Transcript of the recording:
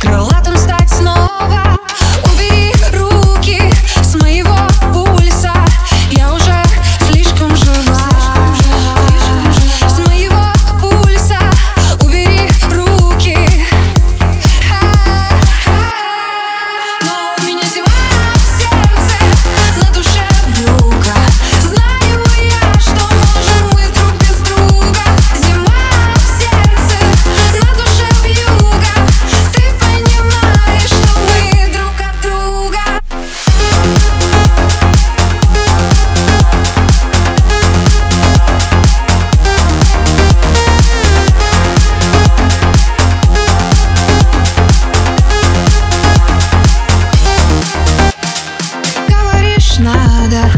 Troll надо.